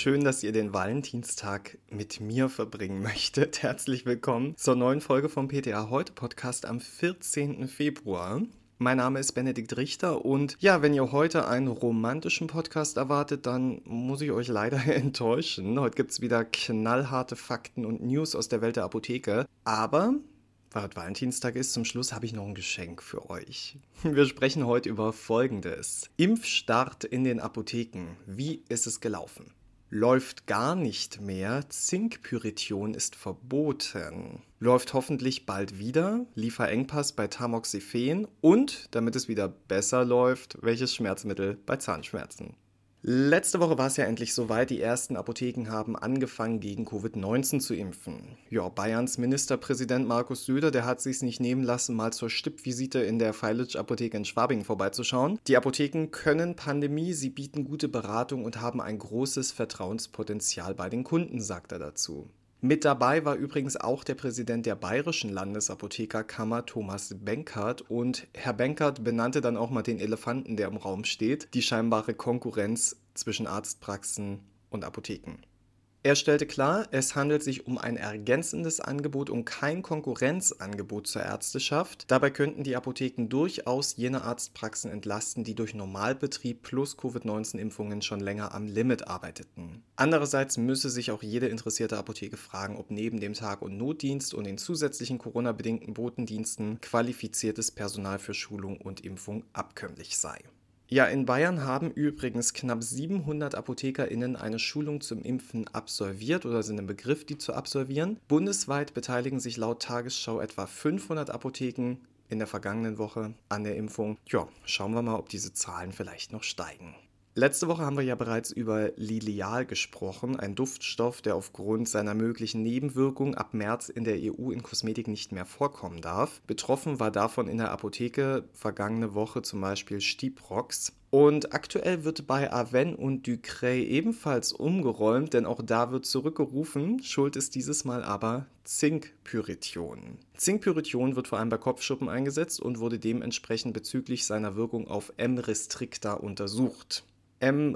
schön, dass ihr den Valentinstag mit mir verbringen möchtet. Herzlich willkommen zur neuen Folge vom PTA Heute Podcast am 14. Februar. Mein Name ist Benedikt Richter und ja, wenn ihr heute einen romantischen Podcast erwartet, dann muss ich euch leider enttäuschen. Heute gibt es wieder knallharte Fakten und News aus der Welt der Apotheke. Aber weil heute Valentinstag ist, zum Schluss habe ich noch ein Geschenk für euch. Wir sprechen heute über Folgendes. Impfstart in den Apotheken. Wie ist es gelaufen? Läuft gar nicht mehr. Zinkpyrithion ist verboten. Läuft hoffentlich bald wieder. Lieferengpass bei Tamoxifen. Und, damit es wieder besser läuft, welches Schmerzmittel bei Zahnschmerzen? Letzte Woche war es ja endlich soweit. Die ersten Apotheken haben angefangen, gegen Covid-19 zu impfen. Ja, Bayerns Ministerpräsident Markus Söder, der hat sich nicht nehmen lassen, mal zur Stippvisite in der Feilitsch-Apotheke in Schwabing vorbeizuschauen. Die Apotheken können Pandemie, sie bieten gute Beratung und haben ein großes Vertrauenspotenzial bei den Kunden, sagt er dazu. Mit dabei war übrigens auch der Präsident der Bayerischen Landesapothekerkammer, Thomas Benkert. Und Herr Benkert benannte dann auch mal den Elefanten, der im Raum steht, die scheinbare Konkurrenz zwischen Arztpraxen und Apotheken. Er stellte klar, es handelt sich um ein ergänzendes Angebot und kein Konkurrenzangebot zur Ärzteschaft. Dabei könnten die Apotheken durchaus jene Arztpraxen entlasten, die durch Normalbetrieb plus Covid-19-Impfungen schon länger am Limit arbeiteten. Andererseits müsse sich auch jede interessierte Apotheke fragen, ob neben dem Tag- und Notdienst und den zusätzlichen Corona-bedingten Botendiensten qualifiziertes Personal für Schulung und Impfung abkömmlich sei. Ja, in Bayern haben übrigens knapp 700 ApothekerInnen eine Schulung zum Impfen absolviert oder sind im Begriff, die zu absolvieren. Bundesweit beteiligen sich laut Tagesschau etwa 500 Apotheken in der vergangenen Woche an der Impfung. Ja, schauen wir mal, ob diese Zahlen vielleicht noch steigen. Letzte Woche haben wir ja bereits über Lilial gesprochen, ein Duftstoff, der aufgrund seiner möglichen Nebenwirkung ab März in der EU in Kosmetik nicht mehr vorkommen darf. Betroffen war davon in der Apotheke vergangene Woche zum Beispiel Stiprox. Und aktuell wird bei Aven und Ducray ebenfalls umgeräumt, denn auch da wird zurückgerufen. Schuld ist dieses Mal aber Zinkpyrithion. Zinkpyrithion wird vor allem bei Kopfschuppen eingesetzt und wurde dementsprechend bezüglich seiner Wirkung auf M-Restricta untersucht. M.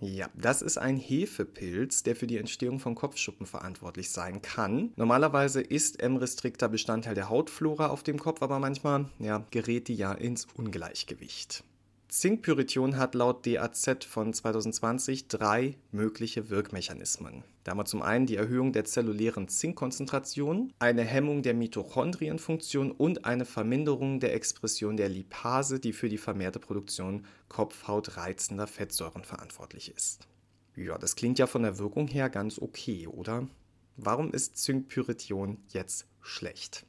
Ja, das ist ein Hefepilz, der für die Entstehung von Kopfschuppen verantwortlich sein kann. Normalerweise ist M. restricta Bestandteil der Hautflora auf dem Kopf, aber manchmal ja, gerät die ja ins Ungleichgewicht. Zinkpyrithion hat laut DAZ von 2020 drei mögliche Wirkmechanismen. Da haben wir zum einen die Erhöhung der zellulären Zinkkonzentration, eine Hemmung der Mitochondrienfunktion und eine Verminderung der Expression der Lipase, die für die vermehrte Produktion kopfhautreizender Fettsäuren verantwortlich ist. Ja, das klingt ja von der Wirkung her ganz okay, oder? Warum ist Zinkpyrithion jetzt schlecht?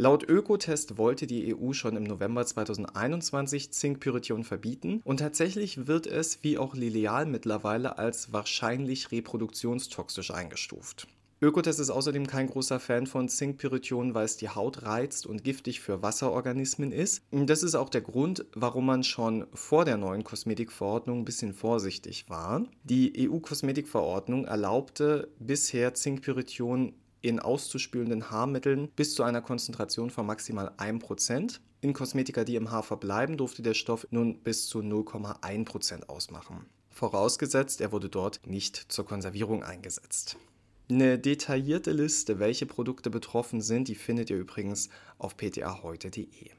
Laut Ökotest wollte die EU schon im November 2021 Zinkpyrithion verbieten und tatsächlich wird es, wie auch Lilial mittlerweile, als wahrscheinlich reproduktionstoxisch eingestuft. Ökotest ist außerdem kein großer Fan von Zinkpyrithion, weil es die Haut reizt und giftig für Wasserorganismen ist. Das ist auch der Grund, warum man schon vor der neuen Kosmetikverordnung ein bisschen vorsichtig war. Die EU-Kosmetikverordnung erlaubte bisher Zinkpyrithion in auszuspülenden Haarmitteln bis zu einer Konzentration von maximal 1%. In Kosmetika, die im Haar verbleiben, durfte der Stoff nun bis zu 0,1% ausmachen. Vorausgesetzt, er wurde dort nicht zur Konservierung eingesetzt. Eine detaillierte Liste, welche Produkte betroffen sind, die findet ihr übrigens auf ptaheute.de.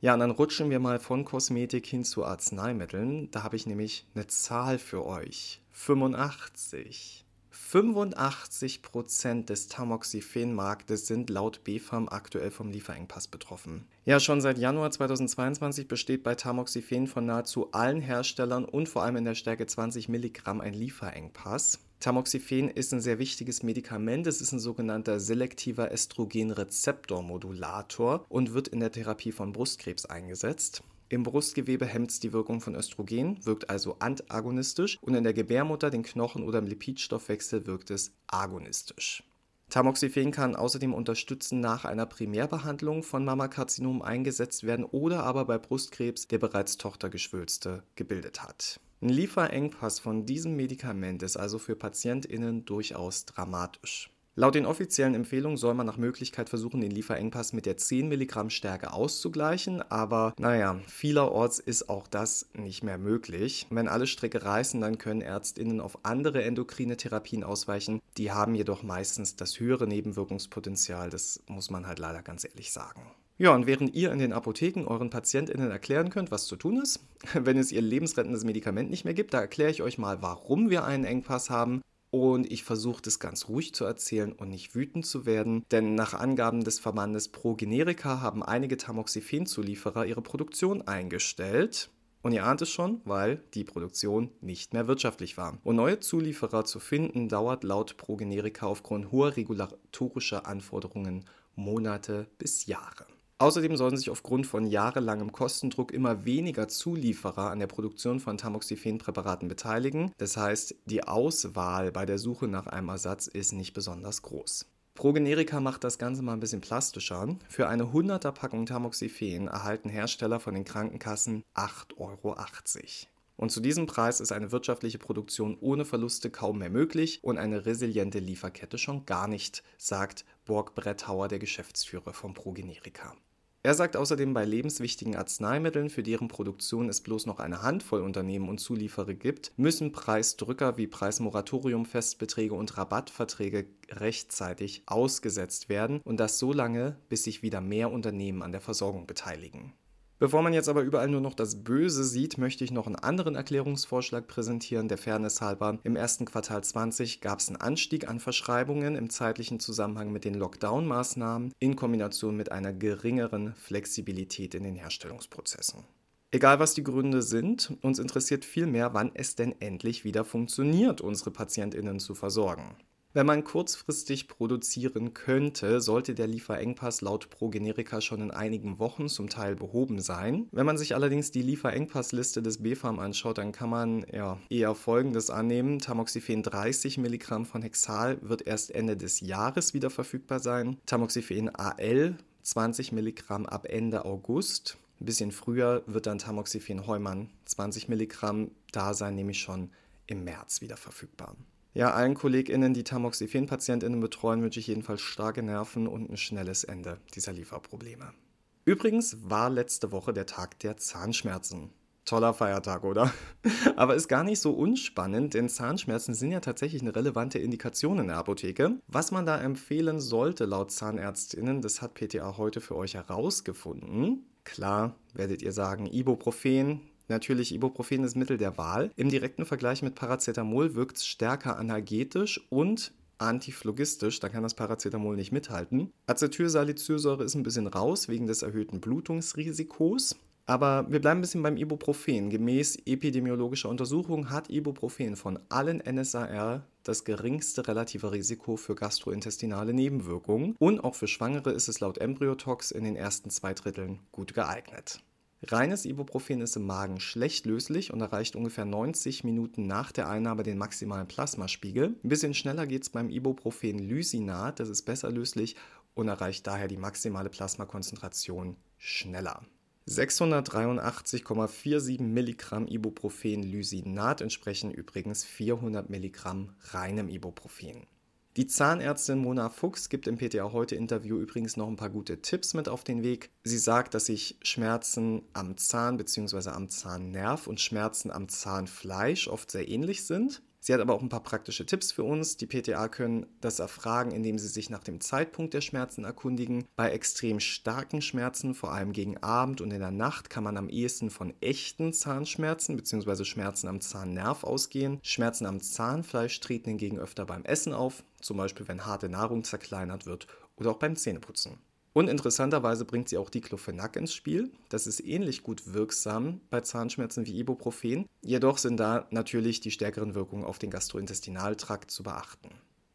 Ja, und dann rutschen wir mal von Kosmetik hin zu Arzneimitteln. Da habe ich nämlich eine Zahl für euch. 85. 85% des Tamoxifen-Marktes sind laut BfArM aktuell vom Lieferengpass betroffen. Ja, schon seit Januar 2022 besteht bei Tamoxifen von nahezu allen Herstellern und vor allem in der Stärke 20 Milligramm ein Lieferengpass. Tamoxifen ist ein sehr wichtiges Medikament. Es ist ein sogenannter selektiver Östrogenrezeptormodulator und wird in der Therapie von Brustkrebs eingesetzt. Im Brustgewebe hemmt es die Wirkung von Östrogen, wirkt also antagonistisch und in der Gebärmutter, den Knochen oder im Lipidstoffwechsel wirkt es agonistisch. Tamoxifen kann außerdem unterstützen nach einer Primärbehandlung von Mammakarzinom eingesetzt werden oder aber bei Brustkrebs, der bereits Tochtergeschwülste gebildet hat. Ein Lieferengpass von diesem Medikament ist also für PatientInnen durchaus dramatisch. Laut den offiziellen Empfehlungen soll man nach Möglichkeit versuchen, den Lieferengpass mit der 10 Milligramm Stärke auszugleichen, aber naja, vielerorts ist auch das nicht mehr möglich. Wenn alle Stricke reißen, dann können ÄrztInnen auf andere endokrine Therapien ausweichen. Die haben jedoch meistens das höhere Nebenwirkungspotenzial, das muss man halt leider ganz ehrlich sagen. Ja, und während ihr in den Apotheken euren PatientInnen erklären könnt, was zu tun ist, wenn es ihr lebensrettendes Medikament nicht mehr gibt, da erkläre ich euch mal, warum wir einen Engpass haben und ich versuche das ganz ruhig zu erzählen und nicht wütend zu werden, denn nach Angaben des Verbandes Pro Generica haben einige Tamoxifen-Zulieferer ihre Produktion eingestellt. Und ihr ahnt es schon, weil die Produktion nicht mehr wirtschaftlich war. Und neue Zulieferer zu finden, dauert laut Pro Generica aufgrund hoher regulatorischer Anforderungen Monate bis Jahre. Außerdem sollen sich aufgrund von jahrelangem Kostendruck immer weniger Zulieferer an der Produktion von Tamoxifen-Präparaten beteiligen. Das heißt, die Auswahl bei der Suche nach einem Ersatz ist nicht besonders groß. Progenerica macht das Ganze mal ein bisschen plastischer. Für eine 100er Packung Tamoxifen erhalten Hersteller von den Krankenkassen 8,80 Euro. Und zu diesem Preis ist eine wirtschaftliche Produktion ohne Verluste kaum mehr möglich und eine resiliente Lieferkette schon gar nicht, sagt Borg Brettauer, der Geschäftsführer von Progenerica. Er sagt außerdem, bei lebenswichtigen Arzneimitteln, für deren Produktion es bloß noch eine Handvoll Unternehmen und Zulieferer gibt, müssen Preisdrücker wie Preismoratorium-Festbeträge und Rabattverträge rechtzeitig ausgesetzt werden und das so lange, bis sich wieder mehr Unternehmen an der Versorgung beteiligen. Bevor man jetzt aber überall nur noch das Böse sieht, möchte ich noch einen anderen Erklärungsvorschlag präsentieren, der Fairness halber. Im ersten Quartal 20 gab es einen Anstieg an Verschreibungen im zeitlichen Zusammenhang mit den Lockdown-Maßnahmen in Kombination mit einer geringeren Flexibilität in den Herstellungsprozessen. Egal was die Gründe sind, uns interessiert vielmehr, wann es denn endlich wieder funktioniert, unsere Patientinnen zu versorgen. Wenn man kurzfristig produzieren könnte, sollte der Lieferengpass laut ProGenetica schon in einigen Wochen zum Teil behoben sein. Wenn man sich allerdings die Lieferengpassliste des BfArM anschaut, dann kann man ja, eher Folgendes annehmen. Tamoxifen 30 Milligramm von Hexal wird erst Ende des Jahres wieder verfügbar sein. Tamoxifen AL 20 Milligramm ab Ende August. Ein bisschen früher wird dann Tamoxifen Heumann 20 Milligramm da sein, nämlich schon im März wieder verfügbar. Ja, allen KollegInnen, die Tamoxifen-PatientInnen betreuen, wünsche ich jedenfalls starke Nerven und ein schnelles Ende dieser Lieferprobleme. Übrigens war letzte Woche der Tag der Zahnschmerzen. Toller Feiertag, oder? Aber ist gar nicht so unspannend, denn Zahnschmerzen sind ja tatsächlich eine relevante Indikation in der Apotheke. Was man da empfehlen sollte laut Zahnärztinnen, das hat PTA heute für euch herausgefunden. Klar, werdet ihr sagen, Ibuprofen, Natürlich, Ibuprofen ist Mittel der Wahl. Im direkten Vergleich mit Paracetamol wirkt es stärker analgetisch und antiphlogistisch, da kann das Paracetamol nicht mithalten. Acetylsalicylsäure ist ein bisschen raus wegen des erhöhten Blutungsrisikos. Aber wir bleiben ein bisschen beim Ibuprofen. Gemäß epidemiologischer Untersuchung hat Ibuprofen von allen NSAR das geringste relative Risiko für gastrointestinale Nebenwirkungen und auch für Schwangere ist es laut Embryotox in den ersten zwei Dritteln gut geeignet. Reines Ibuprofen ist im Magen schlecht löslich und erreicht ungefähr 90 Minuten nach der Einnahme den maximalen Plasmaspiegel. Ein bisschen schneller geht es beim Ibuprofen Lysinat, das ist besser löslich und erreicht daher die maximale Plasmakonzentration schneller. 683,47 Milligramm Ibuprofen Lysinat entsprechen übrigens 400 Milligramm reinem Ibuprofen. Die Zahnärztin Mona Fuchs gibt im PTA heute Interview übrigens noch ein paar gute Tipps mit auf den Weg. Sie sagt, dass sich Schmerzen am Zahn bzw. am Zahnnerv und Schmerzen am Zahnfleisch oft sehr ähnlich sind. Sie hat aber auch ein paar praktische Tipps für uns. Die PTA können das erfragen, indem sie sich nach dem Zeitpunkt der Schmerzen erkundigen. Bei extrem starken Schmerzen, vor allem gegen Abend und in der Nacht, kann man am ehesten von echten Zahnschmerzen bzw. Schmerzen am Zahnnerv ausgehen. Schmerzen am Zahnfleisch treten hingegen öfter beim Essen auf, zum Beispiel wenn harte Nahrung zerkleinert wird oder auch beim Zähneputzen. Und interessanterweise bringt sie auch Diclofenac ins Spiel. Das ist ähnlich gut wirksam bei Zahnschmerzen wie Ibuprofen. Jedoch sind da natürlich die stärkeren Wirkungen auf den Gastrointestinaltrakt zu beachten.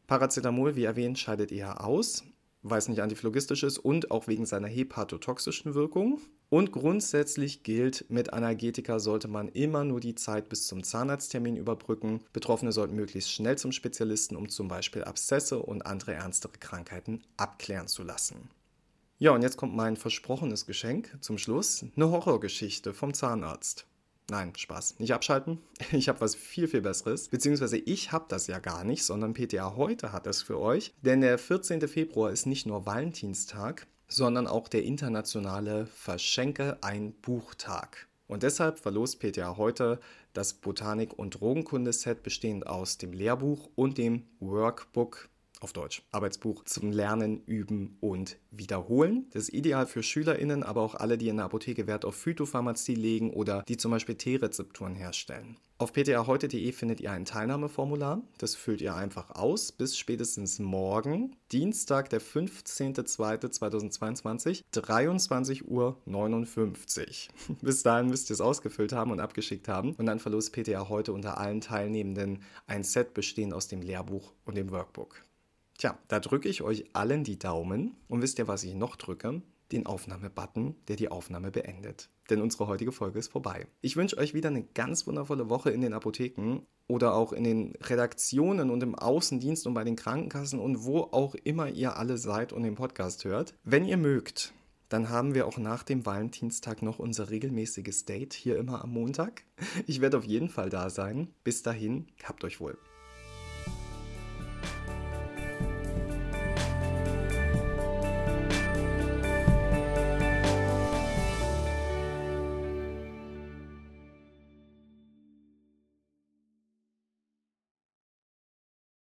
Paracetamol, wie erwähnt, scheidet eher aus, weil es nicht antiphlogistisch ist und auch wegen seiner hepatotoxischen Wirkung. Und grundsätzlich gilt, mit Analgetika sollte man immer nur die Zeit bis zum Zahnarzttermin überbrücken. Betroffene sollten möglichst schnell zum Spezialisten, um zum Beispiel Abszesse und andere ernstere Krankheiten abklären zu lassen. Ja, und jetzt kommt mein versprochenes Geschenk zum Schluss, eine Horrorgeschichte vom Zahnarzt. Nein, Spaß. Nicht abschalten. Ich habe was viel, viel Besseres. Beziehungsweise ich habe das ja gar nicht, sondern PTA heute hat es für euch. Denn der 14. Februar ist nicht nur Valentinstag, sondern auch der internationale Verschenke ein Buchtag. Und deshalb verlost PTA heute das Botanik- und Drogenkunde-Set bestehend aus dem Lehrbuch und dem Workbook auf Deutsch. Arbeitsbuch zum Lernen, Üben und Wiederholen. Das ist ideal für SchülerInnen, aber auch alle, die in der Apotheke Wert auf Phytopharmazie legen oder die zum Beispiel T-Rezepturen herstellen. Auf ptaheute.de findet ihr ein Teilnahmeformular. Das füllt ihr einfach aus bis spätestens morgen, Dienstag, der 15.02.2022, 23.59 Uhr. bis dahin müsst ihr es ausgefüllt haben und abgeschickt haben. Und dann verlost PTA heute unter allen Teilnehmenden ein Set bestehend aus dem Lehrbuch und dem Workbook. Tja, da drücke ich euch allen die Daumen und wisst ihr, was ich noch drücke? Den Aufnahmebutton, der die Aufnahme beendet. Denn unsere heutige Folge ist vorbei. Ich wünsche euch wieder eine ganz wundervolle Woche in den Apotheken oder auch in den Redaktionen und im Außendienst und bei den Krankenkassen und wo auch immer ihr alle seid und den Podcast hört. Wenn ihr mögt, dann haben wir auch nach dem Valentinstag noch unser regelmäßiges Date hier immer am Montag. Ich werde auf jeden Fall da sein. Bis dahin, habt euch wohl.